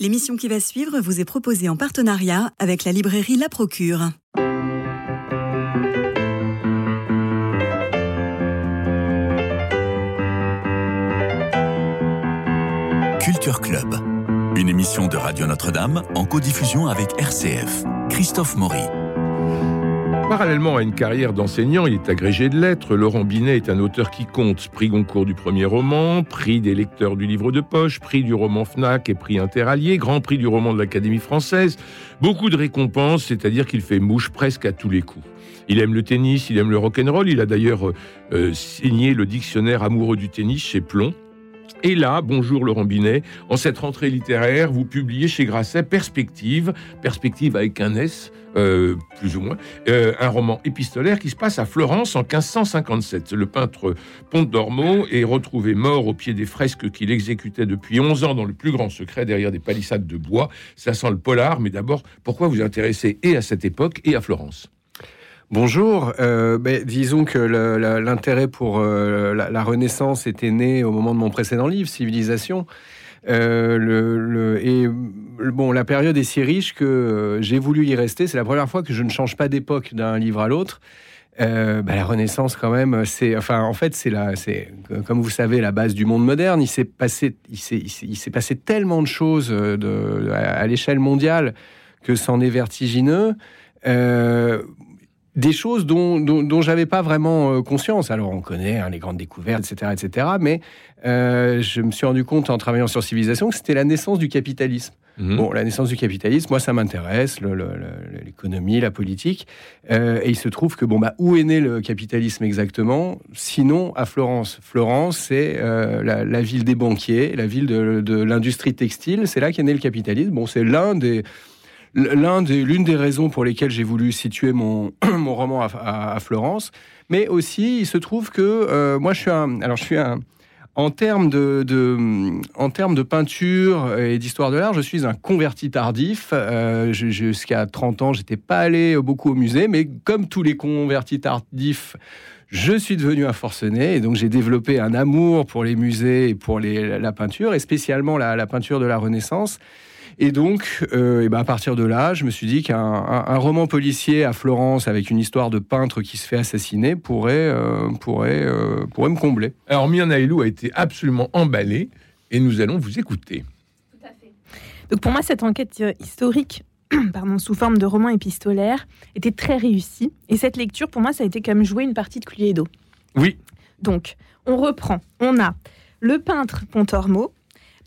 L'émission qui va suivre vous est proposée en partenariat avec la librairie La Procure. Culture Club, une émission de Radio Notre-Dame en codiffusion avec RCF. Christophe Maury. Parallèlement à une carrière d'enseignant, il est agrégé de lettres. Laurent Binet est un auteur qui compte. Prix Goncourt du premier roman, prix des lecteurs du livre de poche, prix du roman FNAC et prix Interallié, grand prix du roman de l'Académie française. Beaucoup de récompenses, c'est-à-dire qu'il fait mouche presque à tous les coups. Il aime le tennis, il aime le rock'n'roll. Il a d'ailleurs euh, signé le dictionnaire amoureux du tennis chez Plomb. Et là, bonjour Laurent Binet, en cette rentrée littéraire, vous publiez chez Grasset Perspective, Perspective avec un S, euh, plus ou moins, euh, un roman épistolaire qui se passe à Florence en 1557. Le peintre Ponte d'Ormeau est retrouvé mort au pied des fresques qu'il exécutait depuis 11 ans dans le plus grand secret derrière des palissades de bois. Ça sent le polar, mais d'abord, pourquoi vous intéressez et à cette époque et à Florence? Bonjour. Euh, ben, disons que l'intérêt pour euh, la, Renaissance était né au moment de mon précédent livre, Civilisation. Euh, la période est si riche que j'ai voulu y rester. C'est la première fois que je ne change pas d'époque d'un livre à l'autre. Ben, la Renaissance, quand même, c'est, en fait, c'est la, comme vous savez, la base du monde moderne. Il s'est passé, tellement de choses à, l'échelle mondiale que c'en est vertigineux. Des choses dont, dont, j'avais pas vraiment euh, conscience. Alors on connaît hein, les grandes découvertes, etc., etc. Mais euh, je me suis rendu compte en travaillant sur civilisation que c'était la naissance du capitalisme. Mhm. Bon, la naissance du capitalisme, moi ça m'intéresse, l'économie, la politique. Euh, et il se trouve que bon bah où est né le capitalisme exactement? Sinon à Florence. Florence, c'est la, ville des banquiers, la ville de, de l'industrie textile. C'est là qu'est né le capitalisme. Bon, c'est l'un des l'une des, raisons pour lesquelles j'ai voulu situer mon, roman à, Florence, mais aussi il se trouve que euh, moi je suis un, alors je suis un, en termes de, peinture et d'histoire de l'art, je suis un converti tardif. Euh, jusqu'à 30 ans, j'étais pas allé beaucoup au musée, mais comme tous les convertis tardifs, je suis devenu un forcené et donc j'ai développé un amour pour les musées et pour la peinture, et spécialement la peinture de la Renaissance. Et donc, euh, et ben à partir de là, je me suis dit qu'un roman policier à Florence avec une histoire de peintre qui se fait assassiner pourrait, euh, pourrait, euh, pourrait me combler. Alors, Myrna Elou a été absolument emballée et nous allons vous écouter. Tout à fait. Donc, pour moi, cette enquête historique pardon, sous forme de roman épistolaire était très réussie. Et cette lecture, pour moi, ça a été comme jouer une partie de Cluedo. Oui. Donc, on reprend. On a le peintre Pontormo,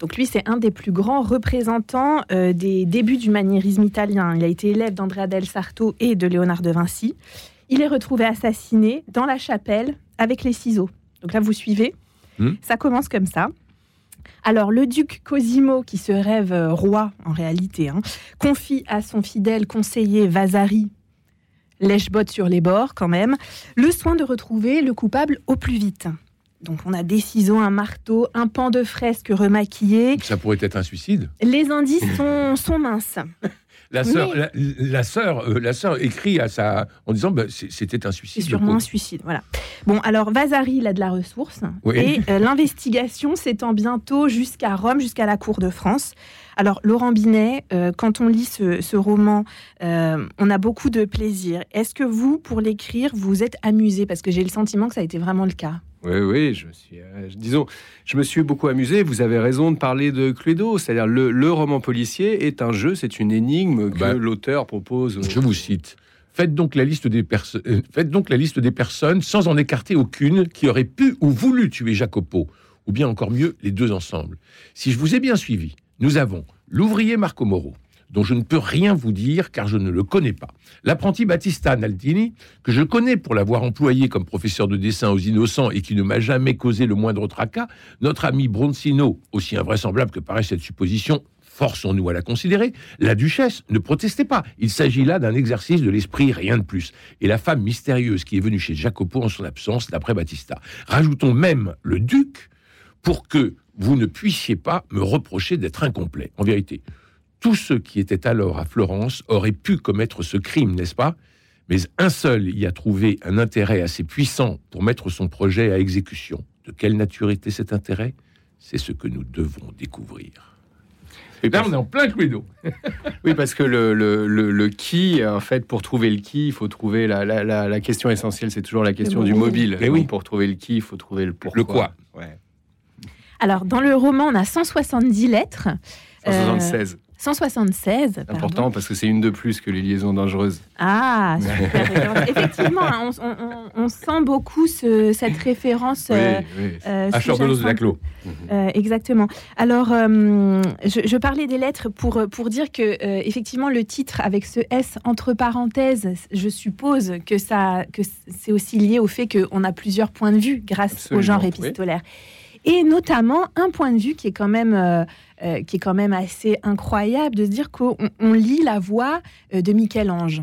donc lui, c'est un des plus grands représentants euh, des débuts du maniérisme italien. Il a été élève d'Andrea del Sarto et de Léonard de Vinci. Il est retrouvé assassiné dans la chapelle avec les ciseaux. Donc là, vous suivez. Hmm. Ça commence comme ça. Alors, le duc Cosimo, qui se rêve euh, roi en réalité, hein, confie à son fidèle conseiller Vasari, lèche-botte sur les bords quand même, le soin de retrouver le coupable au plus vite. Donc on a des ciseaux, un marteau, un pan de fresque remaquillé. Ça pourrait être un suicide. Les indices sont, minces. La sœur, la, sœur, euh, la sœur écrit à sa, en disant bah, c'était un suicide. C'est sûrement un suicide, voilà. Bon, alors Vasari, il a de la ressource et euh, l'investigation s'étend bientôt jusqu'à Rome, jusqu'à la cour de France. Alors Laurent Binet, euh, quand on lit ce, roman, on a beaucoup de plaisir. Est-ce que vous, pour l'écrire, vous êtes amusé? Parce que j'ai le sentiment que ça a été vraiment le cas. Oui, oui, je me suis, euh, disons, je me suis beaucoup amusé. Vous avez raison de parler de Cluedo, c'est-à-dire le, roman policier est un jeu, c'est une énigme que bah, l'auteur propose. Je vous cite. Faites donc, la liste des euh, faites donc la liste des personnes sans en écarter aucune qui aurait pu ou voulu tuer Jacopo, ou bien encore mieux, les deux ensemble. Si je vous ai bien suivi, nous avons l'ouvrier Marco Moro, dont je ne peux rien vous dire car je ne le connais pas. L'apprenti Battista Naldini, que je connais pour l'avoir employé comme professeur de dessin aux innocents et qui ne m'a jamais causé le moindre tracas, notre ami Bronzino, aussi invraisemblable que paraît cette supposition, forçons-nous à la considérer, la duchesse ne protestait pas. Il s'agit là d'un exercice de l'esprit, rien de plus. Et la femme mystérieuse qui est venue chez Jacopo en son absence, d'après Battista. Rajoutons même le duc pour que vous ne puissiez pas me reprocher d'être incomplet. En vérité, tous ceux qui étaient alors à Florence auraient pu commettre ce crime, n'est-ce pas? Mais un seul y a trouvé un intérêt assez puissant pour mettre son projet à exécution. De quelle nature était cet intérêt? C'est ce que nous devons découvrir. Et là, on est en plein Cluedo. Oui, parce que le, le, le, le qui, en fait, pour trouver le qui, il faut trouver la, la, la, la question essentielle, c'est toujours la question du mobile. Eh oui. Pour trouver le qui, il faut trouver le pourquoi. Le quoi. Ouais. Alors, dans le roman, on a 170 lettres. Euh, 176. 176. pardon. Important parce que c'est une de plus que les liaisons dangereuses. Ah, super. Effectivement, hein, on, on- on- on sent beaucoup ce- cette référence. euh, oui. euh, Acheur de l'os de la sous-jacente. clos. Euh, exactement. Alors, je, je parlais des lettres pour, pour dire que, effectivement, le titre avec ce S entre parenthèses, je suppose que, ça, que c'est aussi lié au fait qu'on a plusieurs points de vue grâce Absolument, au genre oui. Et notamment un point de vue qui est quand même, euh, euh, qui est quand même assez incroyable de se dire qu'on on lit la voix euh, de Michel-Ange.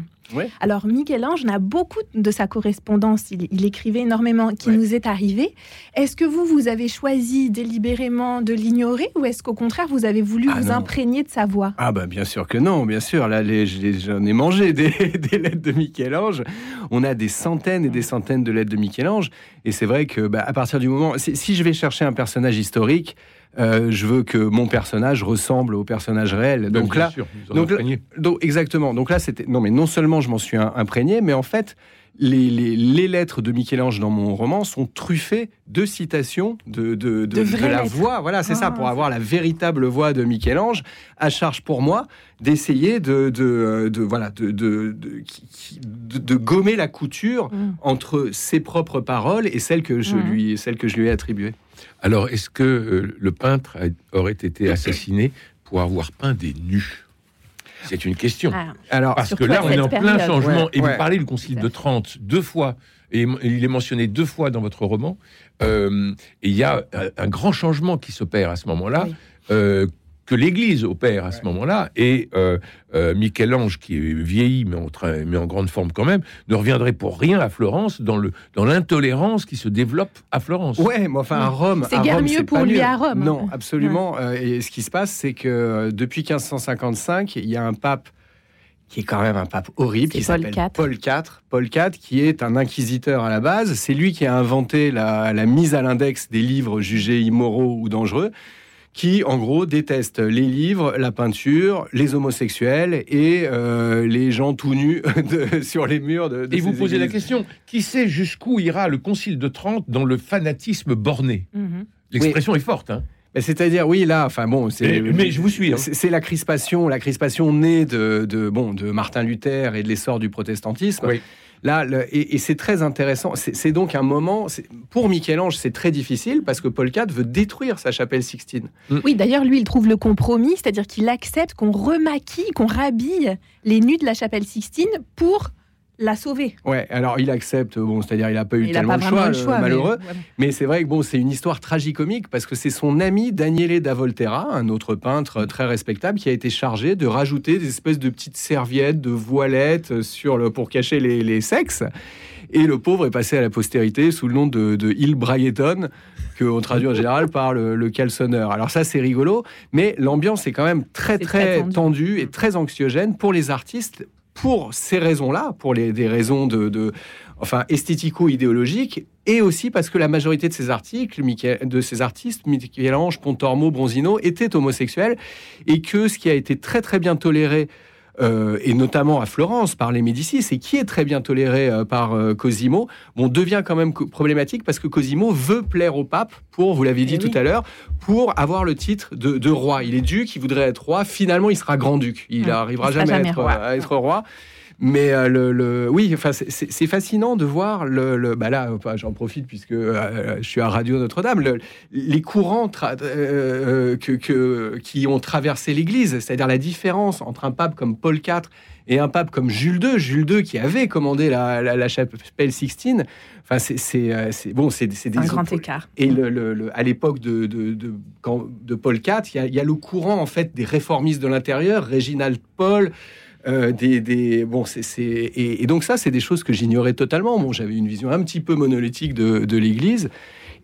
Alors, Michel-Ange n'a beaucoup de sa correspondance, il, il écrivait énormément, qui nous est arrivé. Est-ce que vous, vous avez choisi délibérément de l'ignorer ou est-ce qu'au contraire, vous avez voulu Ah vous non. imprégner de sa voix? Ah bah bien sûr que non, bien sûr. Là, j'en ai mangé des, des lettres de Michel-Ange. On a des centaines et des centaines de lettres de Michel-Ange. Et c'est vrai que bah, à partir du moment, si, si je vais chercher un personnage historique, euh, je veux que mon personnage ressemble au personnage réel. Donc Bien là, sûr, vous en donc là- donc, exactement. Donc là, c'était non, mais non seulement je m'en suis imprégné, mais en fait, les, les- les lettres de Michel-Ange dans mon roman sont truffées de citations de, de, de- De de vraies la lettres. voix. Voilà, c'est ça, Ah, pour avoir la véritable voix de Michel-Ange. À charge pour moi d'essayer de, de, de- voilà, de, de, de- qui- qui- de- de gommer la couture Mm. entre ses propres paroles et celles que je Mm. lui, celles que je lui ai attribuées. Alors, est-ce que euh, le peintre a- aurait été assassiné pour avoir peint des nus? C'est une question. Ah, Alors, Parce que là, on est en plein changement. Ouais, et ouais. vous parlez du Concile de Trente deux fois. Et il est mentionné deux fois dans votre roman. Euh, et il y a un, un grand changement qui s'opère à ce moment-là, Oui. euh, que l'Église opère à ce moment-là. Et euh, euh, Michel-Ange, qui est vieilli, mais en, train- mais en grande forme quand même, ne reviendrait pour rien à Florence dans le dans l'intolérance qui se développe à Florence. Ouais, mais enfin, à Rome. C'est guère Rome, mieux pour lui mieux. à Rome. Non, absolument. Euh, et ce qui se passe, c'est que depuis 1555, il y a un pape qui est quand même un pape horrible, C'est qui Paul s'appelle IV. Paul IV. Paul IV, qui est un inquisiteur à la base. C'est lui qui a inventé la, la mise à l'index des livres jugés immoraux ou dangereux qui, en gros, déteste les livres, la peinture, les homosexuels et euh, les gens tout nus de- sur les murs de, de Et vous posez la question qui sait jusqu'où ira le Concile de Trente dans le fanatisme borné? Mhm. L'expression est forte. Hein. Mais C'est-à-dire, oui, là, enfin bon, c'est. Mais, mais je vous suis. hein. C'est la crispation, la crispation née de, de, bon, de Martin Luther et de l'essor du protestantisme. Oui. Là, le- et, et c'est très intéressant. C'est c'est donc un moment, c'est- pour Michel-Ange, c'est très difficile parce que Paul IV veut détruire sa chapelle Sixtine. Oui, d'ailleurs, lui, il trouve le compromis, c'est-à-dire qu'il accepte qu'on remaquille, qu'on rhabille les nus de la chapelle Sixtine pour la sauver. Ouais, alors il accepte, bon, c'est-à-dire il n'a pas eu Il tellement pas choix, le choix. mais- malheureux. ouais. Mais c'est vrai que bon, c'est une histoire tragicomique parce que c'est son ami Daniele da Volterra, un autre peintre très respectable, qui a été chargé de rajouter des espèces de petites serviettes, de voilettes sur le, pour cacher les, les sexes. Et le pauvre est passé à la postérité sous le nom de, de Il Brayeton, qu'on traduit en général par le, le caleçonneur. Alors ça, c'est rigolo, mais l'ambiance est quand même très, très, très tendu. tendue et très anxiogène pour les artistes pour ces raisons-là, pour des raisons de, de esthético-idéologiques, et aussi parce que la majorité de ces articles, de ces artistes, Michel-Ange, Pontormo, Bronzino, étaient homosexuels, et que ce qui a été très très bien toléré, euh, et notamment à Florence par les Médicis, et qui est très bien toléré euh, par euh, Cosimo, bon, devient quand même problématique parce que Cosimo veut plaire au pape pour, vous l'avez dit Eh tout oui. à l'heure, pour avoir le titre de, de roi. Il est duc, il voudrait être roi, finalement il sera grand-duc. Il n'arrivera jamais, être, à être roi. Mais euh, le, le- oui, enfin, c'est- fascinant de voir le, le- bah là, enfin, j'en profite puisque euh, je suis à Radio Notre-Dame, le- les courants euh, que, que- qui ont traversé l'Église, c'est-à-dire la différence entre un pape comme Paul IV et un pape comme Jules II, Jules II qui avait commandé la, la- la chapelle Sixtine. Enfin, c'est bon, c'est des Un grand écart. et le, le- le- à l'époque de, de, de, quand- de Paul IV, il y, a, il y a le courant en fait des réformistes de l'intérieur, Réginald Paul. Euh, des, des- bon, c'est, et, et donc ça, c'est des choses que j'ignorais totalement. Bon, j'avais une vision un petit peu monolithique de, de l'Église.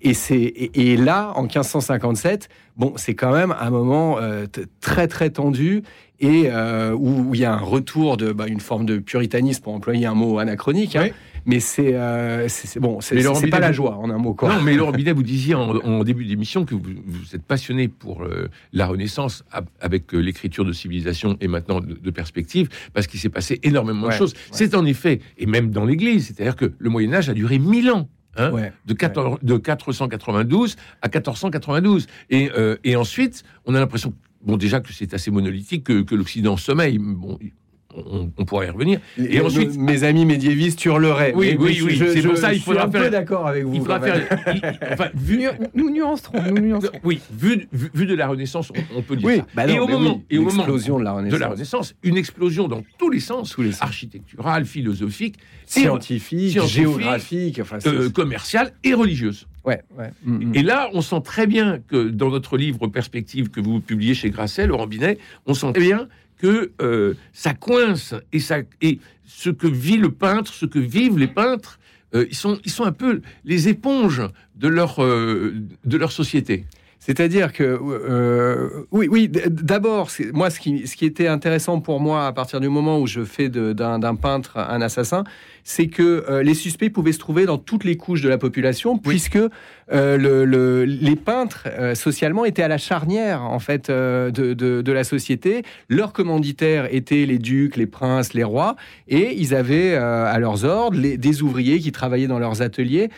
Et, c'est, et, là, en 1557, bon, c'est quand même un moment euh, très très tendu et euh, où, il y a un retour de bah, une forme de puritanisme pour employer un mot anachronique. Hein. Mais euh, c'est bon, c'est pas la joie en un mot. Quoi. Non, mais Laurent Binet, vous disiez en, début d'émission que vous, vous, êtes passionné pour euh, la Renaissance avec l'écriture de civilisation et maintenant de, perspective, parce qu'il s'est passé énormément de choses. C'est en effet, et même dans l'Église, c'est-à-dire que le Moyen Âge a duré mille ans. Hein, de, 14, de 492 à 1492. Et, et ensuite, on a l'impression bon, déjà que c'est assez monolithique, que, l'Occident sommeille. Bon, on, pourrait y revenir. Et, ensuite, mes amis médiévistes hurleraient. Oui, oui, oui. C'est pour ça il faudra un peu d'accord avec vous. Il faudra faire. enfin, vu, nous nuancerons. Nous nuancerons. Oui, vu, vu, de la Renaissance, on, peut dire oui, ça. Bah et au moment, et au moment de la, Renaissance. de la Renaissance, une explosion dans tous les sens, tous les architecturale, philosophique, scientifique, géographique, enfin, euh, commerciale et religieuse. Ouais, ouais. Mm, mm. Et là, on sent très bien que dans notre livre Perspective que vous publiez chez Grasset, Laurent Binet, on sent très bien que euh, ça coince et, ça, et ce que vit le peintre, ce que vivent les peintres, euh, ils, sont, ils sont un peu les éponges de leur, euh, de leur société. C'est-à-dire que, oui, oui, d'abord, moi, ce qui, ce qui était intéressant pour moi à partir du moment où je fais d'un peintre un assassin, c'est que euh, les suspects pouvaient se trouver dans toutes les couches de la population, puisque euh, les peintres euh, socialement étaient à la charnière en fait de, la société. Leurs commanditaires étaient les ducs, les princes, les rois, et ils avaient à leurs ordres des ouvriers qui travaillaient dans leurs ateliers.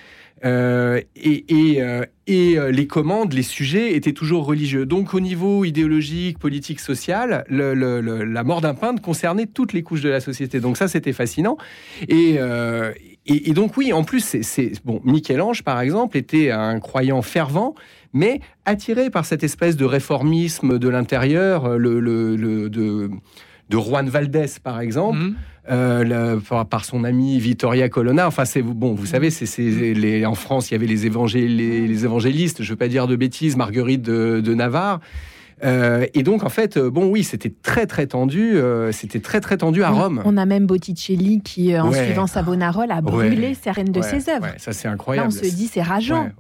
Euh, et, euh, euh, les commandes, les sujets étaient toujours religieux. Donc au niveau idéologique, politique, social, la mort d'un peintre concernait toutes les couches de la société. Donc ça, c'était fascinant. Et, donc oui, en plus, c'est bon. Michel-Ange, par exemple, était un croyant fervent, mais attiré par cette espèce de réformisme de l'intérieur, le, de, de Juan Valdés, par exemple. Mmh. Euh, par, son ami Vittoria Colonna. Enfin, c'est bon, vous savez, c'est les, en France, il y avait les, les, évangélistes, je ne veux pas dire de bêtises, Marguerite de, Navarre. Euh, et donc, en fait, euh, bon, oui, c'était très, très tendu. c'était très, très tendu à Rome. On a même Botticelli qui, en suivant Savonarole, a brûlé certaines de ses œuvres. ça, c'est incroyable. Là, on se dit, c'est rageant.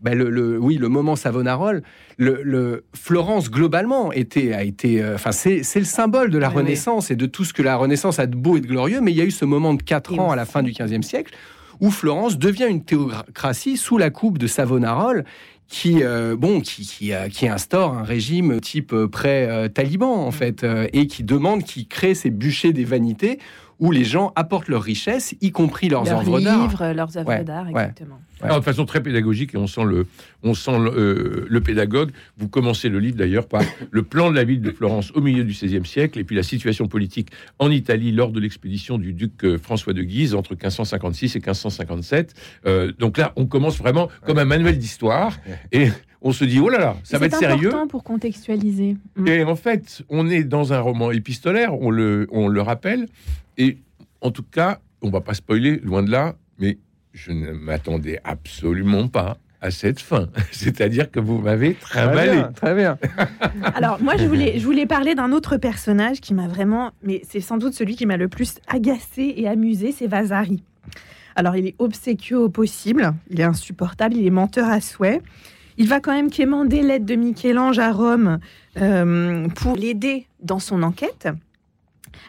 Ben, le, oui, le moment Savonarole, le, Florence globalement était, a été, euh, enfin c'est, le symbole de la Renaissance et de tout ce que la Renaissance a de beau et de glorieux. Mais il y a eu ce moment de quatre ans à la fin du XVe siècle où Florence devient une théocratie sous la coupe de Savonarole qui, euh, bon, qui, qui, qui, instaure un régime type euh, pré-taliban, en fait, et qui demande, qui crée ces bûchers des vanités où les gens apportent leurs richesses, y compris leurs œuvres d'art. leurs œuvres d'art, exactement. De façon très pédagogique, et on sent le, on sent le, euh, le pédagogue. Vous commencez le livre d'ailleurs par le plan de la ville de Florence au milieu du XVIe siècle, et puis la situation politique en Italie lors de l'expédition du duc euh, François de Guise entre 1556 et 1557. Euh, donc là, on commence vraiment comme un manuel d'histoire, et on se dit oh là là, ça va être sérieux. C'est important pour contextualiser. Et en fait, on est dans un roman épistolaire, on le, on le rappelle, et en tout cas, on va pas spoiler, loin de là, mais je ne m'attendais absolument pas à cette fin. C'est-à-dire que vous m'avez trimballé. Très bien. Alors, moi, je voulais, je voulais parler d'un autre personnage qui m'a vraiment. Mais c'est sans doute celui qui m'a le plus agacé et amusé, c'est Vasari. Alors, il est obséquieux au possible, il est insupportable, il est menteur à souhait. Il va quand même quémander l'aide de Michel-Ange à Rome euh, pour l'aider dans son enquête.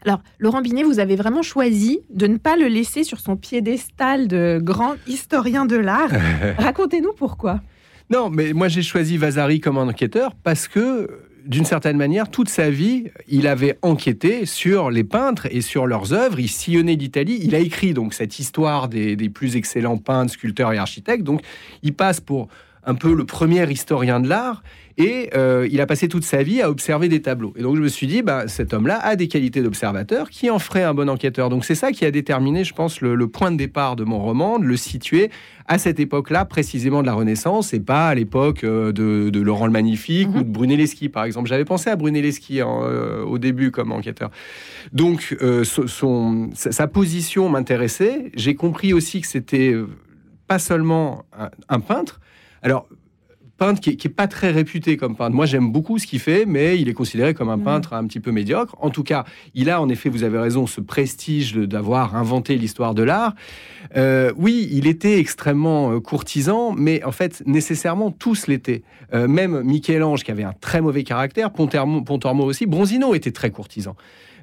Alors, Laurent Binet, vous avez vraiment choisi de ne pas le laisser sur son piédestal de grand historien de l'art. Racontez-nous pourquoi. Non, mais moi j'ai choisi Vasari comme enquêteur parce que, d'une certaine manière, toute sa vie, il avait enquêté sur les peintres et sur leurs œuvres. Il sillonnait l'Italie. Il a écrit donc cette histoire des, des plus excellents peintres, sculpteurs et architectes. Donc, il passe pour un peu le premier historien de l'art. Et euh, il a passé toute sa vie à observer des tableaux. Et donc je me suis dit, bah, cet homme-là a des qualités d'observateur qui en ferait un bon enquêteur. Donc c'est ça qui a déterminé, je pense, le, point de départ de mon roman, de le situer à cette époque-là, précisément de la Renaissance, et pas à l'époque euh, de, Laurent le Magnifique mhm. ou de Brunelleschi, par exemple. J'avais pensé à Brunelleschi euh, au début comme enquêteur. Donc son, sa position m'intéressait. J'ai compris aussi que c'était pas seulement un peintre. Alors, peintre qui est, pas très réputé comme peintre. Moi, j'aime beaucoup ce qu'il fait, mais il est considéré comme un Mm. peintre un petit peu médiocre. En tout cas, il a en effet, vous avez raison, ce prestige d'avoir inventé l'histoire de l'art. Euh, oui, il était extrêmement euh, courtisan, mais en fait, nécessairement, tous l'étaient. Euh, même Michel-Ange, qui avait un très mauvais caractère, Pontormo, Pontormo aussi, Bronzino était très courtisan.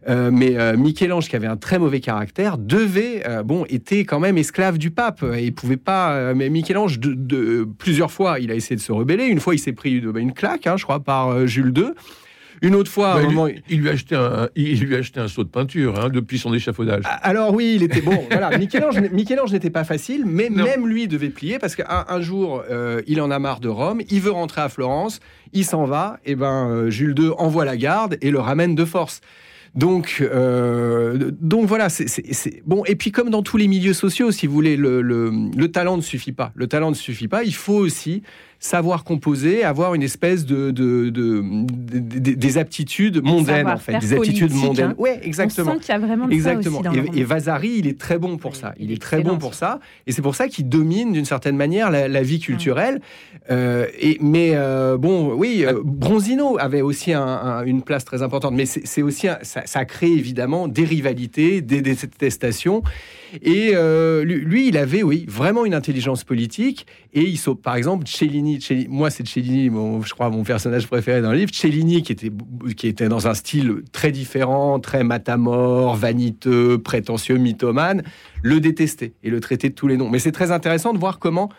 Euh, mais euh, Michel-Ange, qui avait un très mauvais caractère, devait, euh, bon, était quand même esclave du pape. Et pouvait pas. mais Michel-Ange, de, de- plusieurs fois, il a essayé de se rebeller. Une fois, il s'est pris une, claque, hein, je crois, par Jules II. Une autre fois, Bah, un il, moment, lui, il lui a acheté un, il lui a acheté un seau de peinture hein, depuis son échafaudage. Alors oui, il était bon. Voilà, Michel-Ange, Michel-Ange n'était pas facile, mais Non. même lui devait plier parce qu'un un jour, euh, il en a marre de Rome, il veut rentrer à Florence, il s'en va, et ben euh, Jules II envoie la garde et le ramène de force. Donc, euh, donc voilà, c'est bon. Et puis comme dans tous les milieux sociaux, si vous voulez, le, le- le talent ne suffit pas. Le talent ne suffit pas. Il faut aussi savoir composer, avoir une espèce de, de- de- de- de- des aptitudes mondaines en fait, des aptitudes politique, mondaines. hein. Ouais, exactement. On sent qu'il y a vraiment de Exactement. ça aussi dans le et, et Vasari, il est très bon pour ça. il Il, est est très bon pour ça. Et c'est pour ça qu'il domine d'une certaine manière la, la vie culturelle. Euh, et, mais euh, bon, oui, euh, Bronzino avait aussi un- un- une place très importante. Mais c'est c'est aussi un- ça, ça crée évidemment des rivalités, des détestations. Et euh, lui, il avait, oui, vraiment une intelligence politique. Et il saute, par exemple, Cellini. Moi, c'est Cellini, je crois, mon personnage préféré dans le livre. Cellini, qui était, qui était dans un style très différent, très matamore, vaniteux, prétentieux, mythomane, le détestait et le traitait de tous les noms. Mais c'est très intéressant de voir comment.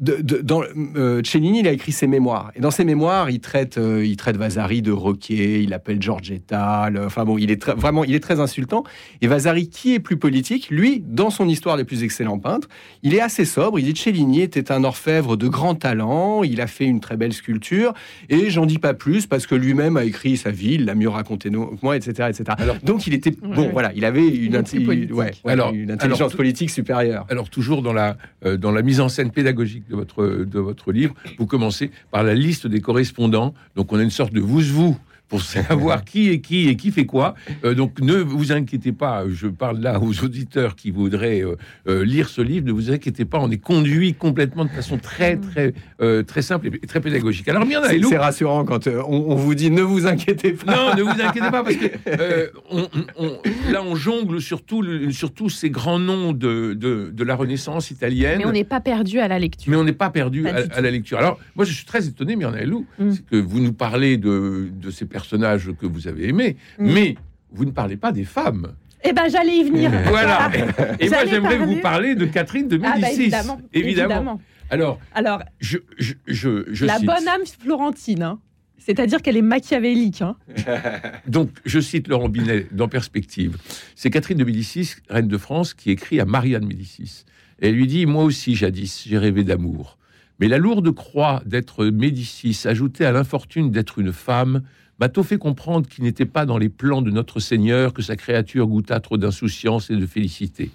De- de- dans, euh, Cellini, il a écrit ses mémoires. Et dans ses mémoires, il traite, euh, il traite Vasari de roquet, il appelle Giorgetta. le- enfin bon, il est très- vraiment, il est très insultant. Et Vasari, qui est plus politique, lui, dans son histoire des plus excellents peintres, il est assez sobre. Il dit Cellini était un orfèvre de grand talent. Il a fait une très belle sculpture. Et j'en dis pas plus parce que lui-même a écrit sa vie, il l'a mieux raconté que moi, etc., etc. Alors- Donc il était bon. ouais. Voilà, il avait une, Il est inti- plus politique. ouais, ouais, Alors- une intelligence alors- politique supérieure. Alors toujours dans la, euh, dans la mise en scène pédagogique de votre, de livre, vous commencez par la liste des correspondants. Donc on a une sorte de vous-vous pour savoir qui est qui et qui fait quoi. Euh, donc ne vous inquiétez pas, je parle là aux auditeurs qui voudraient euh, euh, lire ce livre, ne vous inquiétez pas, on est conduit complètement de façon très très euh, très simple et très pédagogique. Alors bien C'est c'est rassurant quand euh, on, on vous dit ne vous inquiétez pas. non, ne vous inquiétez pas, parce que euh, on- on- là, on jongle sur, tout le- sur tous ces grands noms de, de, de la Renaissance italienne. Mais on n'est pas perdu à la lecture. Mais on n'est pas perdu Pas à, la lecture. Alors, moi, je suis très étonné, Myrna Lou, Mm. que vous nous parlez de, de ces personnages que vous avez aimés, Mm. mais vous ne parlez pas des femmes. Eh ben, j'allais y venir. Voilà. Et moi, j'aimerais vous parler de Catherine de Ah bah, Médicis. évidemment, évidemment. Alors, Alors, je, je, je, je la cite. bonne âme florentine, hein. c'est-à-dire qu'elle est machiavélique. hein. Donc, je cite Laurent Binet dans Perspective. C'est Catherine de Médicis, reine de France, qui écrit à Maria de Médicis. Et elle lui dit Moi aussi, jadis, j'ai rêvé d'amour. Mais la lourde croix d'être Médicis, ajoutée à l'infortune d'être une femme, m'a tôt fait comprendre qu'il n'était pas dans les plans de notre Seigneur que sa créature goûta trop d'insouciance et de félicité.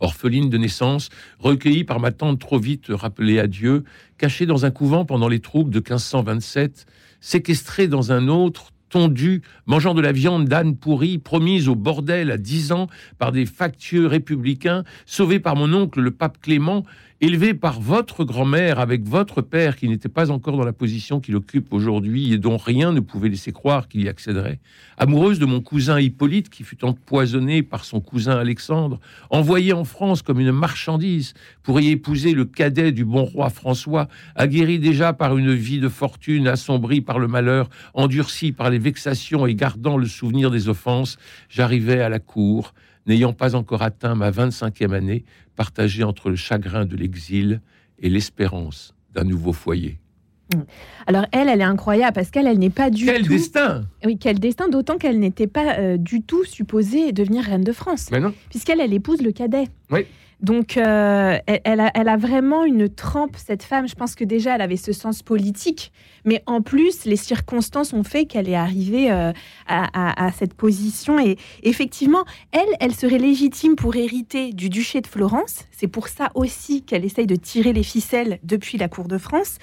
Orpheline de naissance, recueillie par ma tante trop vite rappelée à Dieu, cachée dans un couvent pendant les troubles de 1527, séquestrée dans un autre, tondue, mangeant de la viande d'âne pourrie, promise au bordel à dix ans par des factieux républicains, sauvée par mon oncle le pape Clément, élevée par votre grand-mère avec votre père qui n'était pas encore dans la position qu'il occupe aujourd'hui et dont rien ne pouvait laisser croire qu'il y accéderait, amoureuse de mon cousin Hippolyte qui fut empoisonné par son cousin Alexandre, envoyée en France comme une marchandise pour y épouser le cadet du bon roi François, aguerri déjà par une vie de fortune assombrie par le malheur, endurci par les vexations et gardant le souvenir des offenses, j'arrivais à la cour, n'ayant pas encore atteint ma 25e année, partagée entre le chagrin de l'exil et l'espérance d'un nouveau foyer. Alors elle, elle est incroyable parce qu'elle, elle n'est pas du Quel tout. destin Oui, quel destin, d'autant qu'elle n'était pas euh, du tout supposée devenir reine de France, Mais non, puisqu'elle, elle épouse le cadet. Oui. Donc, euh, elle, a, vraiment une trempe, cette femme. Je pense que déjà, elle avait ce sens politique, mais en plus, les circonstances ont fait qu'elle est arrivée euh, à cette position. Et effectivement, elle, elle serait légitime pour hériter du duché de Florence. C'est pour ça aussi qu'elle essaye de tirer les ficelles depuis la cour de France.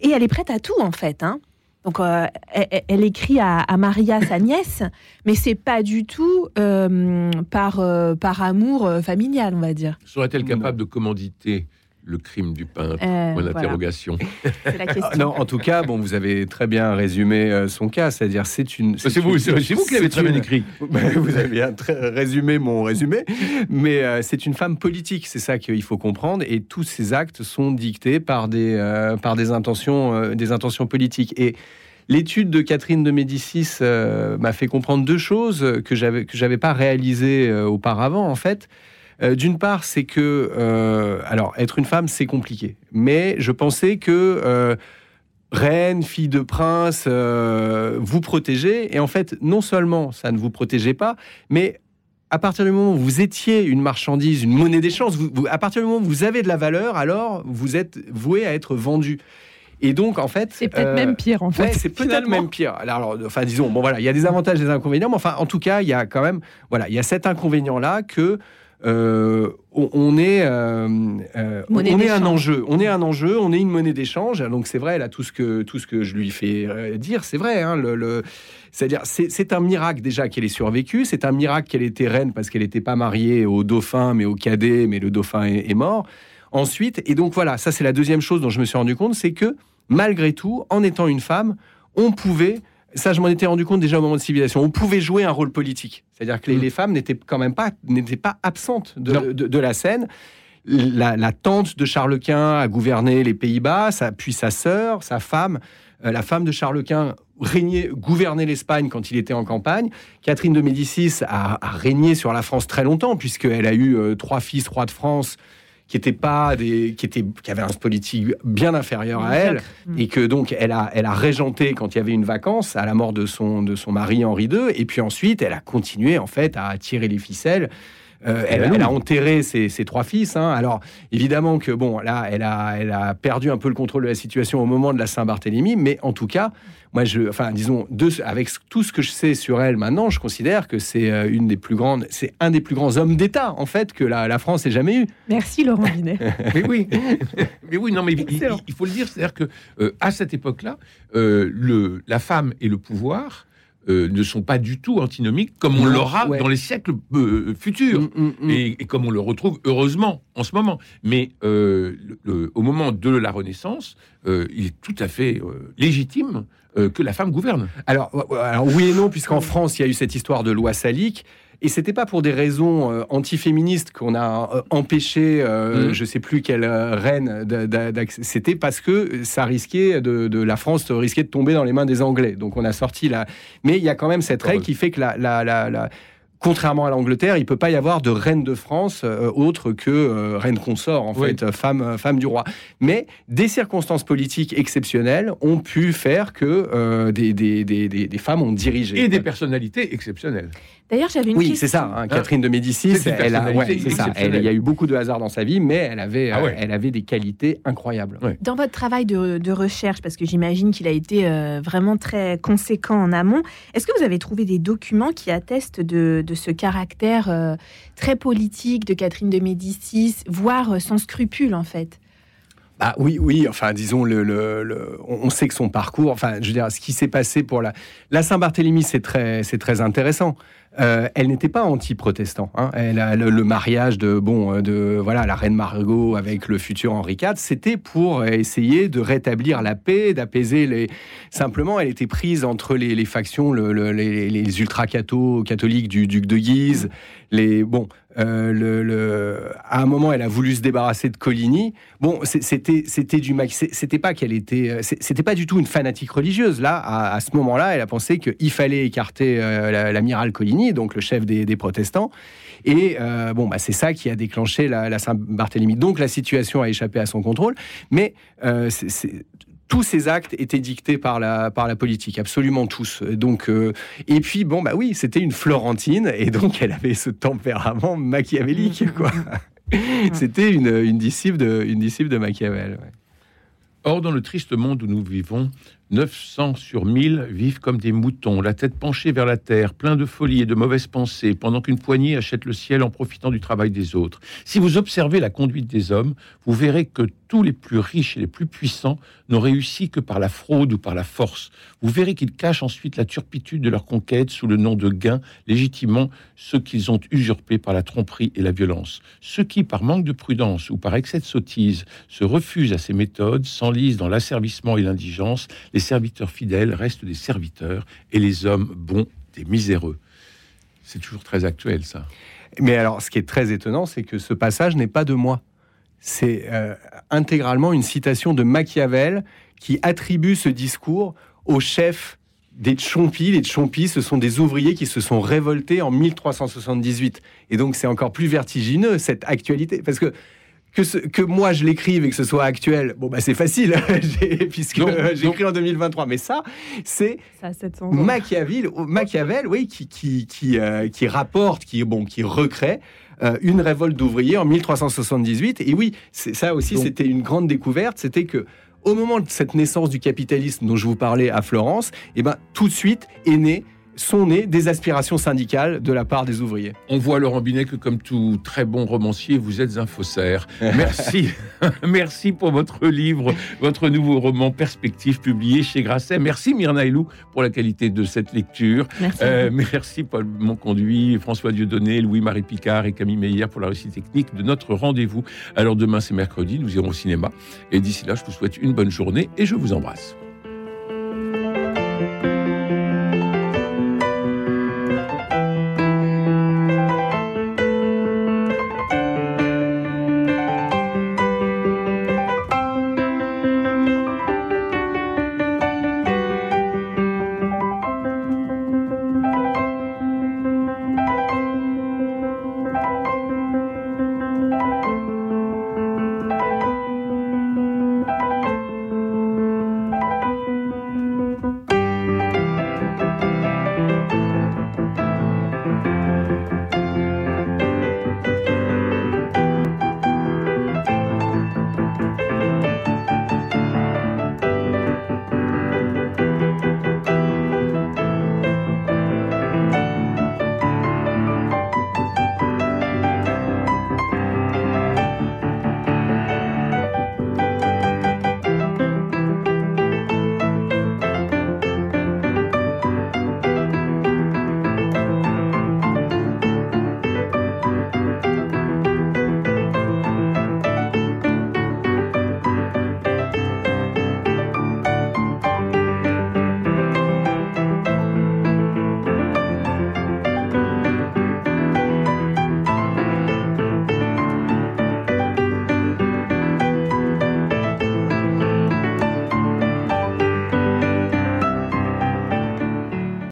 Et elle est prête à tout, en fait. hein. Donc, euh, elle, elle écrit à, à Maria, sa nièce, mais c'est pas du tout euh, par, euh, par amour familial, on va dire. serait-elle Non. capable de commanditer le crime du peintre Euh, Point d'interrogation. Ah, Non, en tout cas, bon, vous avez très bien résumé euh, son cas, c'est-à-dire c'est une. C'est vous, c'est vous qui l'avez bien une- écrit. vous avez bien très résumé mon résumé, mais euh, c'est une femme politique, c'est ça qu'il faut comprendre, et tous ces actes sont dictés par des euh, par des intentions euh, des intentions politiques. Et l'étude de Catherine de Médicis euh, m'a fait comprendre deux choses que j'avais que j'avais pas réalisées euh, auparavant, en fait. Euh, D'une part, c'est que, euh, alors, être une femme, c'est compliqué. Mais je pensais que euh, reine, fille de prince, vous protégeait. Et en fait, non seulement ça ne vous protégeait pas, mais à partir du moment où vous étiez une marchandise, une monnaie d'échange, à partir du moment où vous avez de la valeur, alors vous êtes voué à être vendu. Et donc, en fait, C'est peut-être euh, même pire en fait. Ouais, c'est peut-être même pire. Alors, alors, enfin, disons, bon, voilà, il y a des avantages, des inconvénients, mais enfin, en tout cas, il y a quand même, voilà, il y a cet inconvénient-là que euh, on, on est, euh, euh, on est un enjeu, on est un enjeu, on est une monnaie d'échange. Donc c'est vrai là tout ce que tout ce que je lui fais dire, c'est vrai. hein, le, le- c'est-à-dire, c'est, c'est un miracle déjà qu'elle ait survécu. C'est un miracle qu'elle était reine parce qu'elle n'était pas mariée au dauphin, mais au cadet, mais le dauphin est, est mort. Ensuite, et donc voilà, ça c'est la deuxième chose dont je me suis rendu compte, c'est que malgré tout, en étant une femme, on pouvait, ça je m'en étais rendu compte déjà au moment de civilisation, on pouvait jouer un rôle politique. C'est-à-dire que les, Mm. les femmes n'étaient quand même pas, n'étaient pas absentes de, de- de la scène. La, la tante de Charles Quint a gouverné les Pays-Bas, puis sa sœur, sa femme, euh, la femme de Charles Quint régnait, gouvernait l'Espagne quand il était en campagne. Catherine de Médicis a, a régné sur la France très longtemps, puisqu'elle a eu euh, trois fils rois de France qui étaient pas des, qui étaient, qui avaient un politique bien inférieur à elle, Mm. et que donc elle a, elle a régenté quand il y avait une vacance à la mort de son, de son mari Henri II, et puis ensuite elle a continué en fait à tirer les ficelles. Euh, elle, elle a enterré ses, ses trois fils. hein. Alors évidemment que bon là, elle a, elle a perdu un peu le contrôle de la situation au moment de la Saint-Barthélemy, mais en tout cas, moi je, enfin disons, de, avec tout ce que je sais sur elle maintenant, je considère que c'est euh, une des plus grandes, c'est un des plus grands hommes d'État en fait que la, la France ait jamais eu. Merci Laurent Binet. Mais oui, mais oui, non, mais il, faut le dire, c'est-à-dire que euh, à cette époque-là, euh, la femme et le pouvoir euh, ne sont pas du tout antinomiques comme on l'aura ouais. dans les siècles euh, futurs. Mm, mm, mm. Et, et comme on le retrouve heureusement en ce moment. Mais euh, le- au moment de la Renaissance, euh, il est tout à fait euh, légitime euh, que la femme gouverne. Alors, alors oui et non, puisqu'en France, il y a eu cette histoire de loi salique. Et c'était pas pour des raisons euh, antiféministes qu'on a euh, empêché, euh, Mhm. je sais plus quelle euh, reine, c'était parce que ça risquait de, de- la France risquait de tomber dans les mains des Anglais. Donc on a sorti la. Mais il y a quand même cette règle qui fait que la, la, la- la- Contrairement à l'Angleterre, il peut pas y avoir de reine de France euh, autre que euh, reine consort, en Oui. fait, euh, femme, femme du roi. Mais des circonstances politiques exceptionnelles ont pu faire que euh, des, des, des, des- des femmes ont dirigé. Et des personnalités exceptionnelles. D'ailleurs, j'avais une Oui, question. c'est ça. hein, Catherine de Médicis, elle a, ouais, personnalité c'est ça. Elle- il y a eu beaucoup de hasard dans sa vie, mais elle avait, Ah euh, ouais. elle avait des qualités incroyables. Ouais. Dans votre travail de, de recherche, parce que j'imagine qu'il a été euh, vraiment très conséquent en amont, est-ce que vous avez trouvé des documents qui attestent de, de ce caractère euh, très politique de Catherine de Médicis, voire euh, sans scrupule en fait Bah oui, oui. Enfin, disons le, le- on sait que son parcours. Enfin, je veux dire, ce qui s'est passé pour la la Saint-Barthélemy, c'est très, c'est très intéressant. Euh, elle n'était pas anti-protestant. hein. Le, mariage de bon, euh, de voilà, la reine Margot avec le futur Henri IV, c'était pour essayer de rétablir la paix, d'apaiser les. Simplement, elle était prise entre les, factions, le- le- les, les ultra catholiques du duc de Guise, les bon. euh, à un moment, elle a voulu se débarrasser de Coligny. Bon, c'était c'était du max- C'était pas qu'elle était. C'était pas du tout une fanatique religieuse. Là, à, ce moment-là, elle a pensé qu'il fallait écarter la- l'amiral Coligny, donc le chef des, des protestants. Et euh, bon, bah, c'est ça qui a déclenché la, la Saint-Barthélemy. Donc la situation a échappé à son contrôle. Mais euh, c'est- c'est- tous ces actes étaient dictés par la, par la politique, absolument tous. Donc, euh, et puis, bon, bah oui, c'était une Florentine, et donc elle avait ce tempérament machiavélique, quoi. C'était une, une disciple de, une disciple de Machiavel. ouais. Or, dans le triste monde où nous vivons, 900 sur 1000 vivent comme des moutons, la tête penchée vers la terre, plein de folie et de mauvaises pensées, pendant qu'une poignée achète le ciel en profitant du travail des autres. Si vous observez la conduite des hommes, vous verrez que tous les plus riches et les plus puissants n'ont réussi que par la fraude ou par la force. Vous verrez qu'ils cachent ensuite la turpitude de leur conquête sous le nom de gain, légitimement ceux qu'ils ont usurpés par la tromperie et la violence. Ceux qui, par manque de prudence ou par excès de sottise, se refusent à ces méthodes, s'enlisent dans l'asservissement et l'indigence, les serviteurs fidèles restent des serviteurs et les hommes bons des miséreux. C'est toujours très actuel, ça. Mais alors, ce qui est très étonnant, c'est que ce passage n'est pas de moi. C'est euh, intégralement une citation de Machiavel qui attribue ce discours au chef des Chompis. Les Chompis, ce sont des ouvriers qui se sont révoltés en 1378. Et donc, c'est encore plus vertigineux, cette actualité. Parce que que, que moi je l'écrive et que ce soit actuel, bon bah c'est facile puisque j'écris en 2023. Mais ça, c'est Machiavel, Machiavel, oui, qui qui qui, euh, qui rapporte, qui bon, qui recrée. Euh, une révolte d'ouvriers en 1378 et oui ça aussi c'était une grande découverte c'était que au moment de cette naissance du capitalisme dont je vous parlais à Florence, et eh ben, tout de suite est né sont nées des aspirations syndicales de la part des ouvriers. On voit Laurent Binet que comme tout très bon romancier, vous êtes un faussaire. Merci. Merci pour votre livre, votre nouveau roman Perspective publié chez Grasset. Merci Myrna Elou pour la qualité de cette lecture. Merci, euh, merci Paul Monconduit, François Dieudonné, Louis-Marie Picard et Camille Meyer pour la réussite technique de notre rendez-vous. Alors demain c'est mercredi, nous irons au cinéma. Et d'ici là, je vous souhaite une bonne journée et je vous embrasse.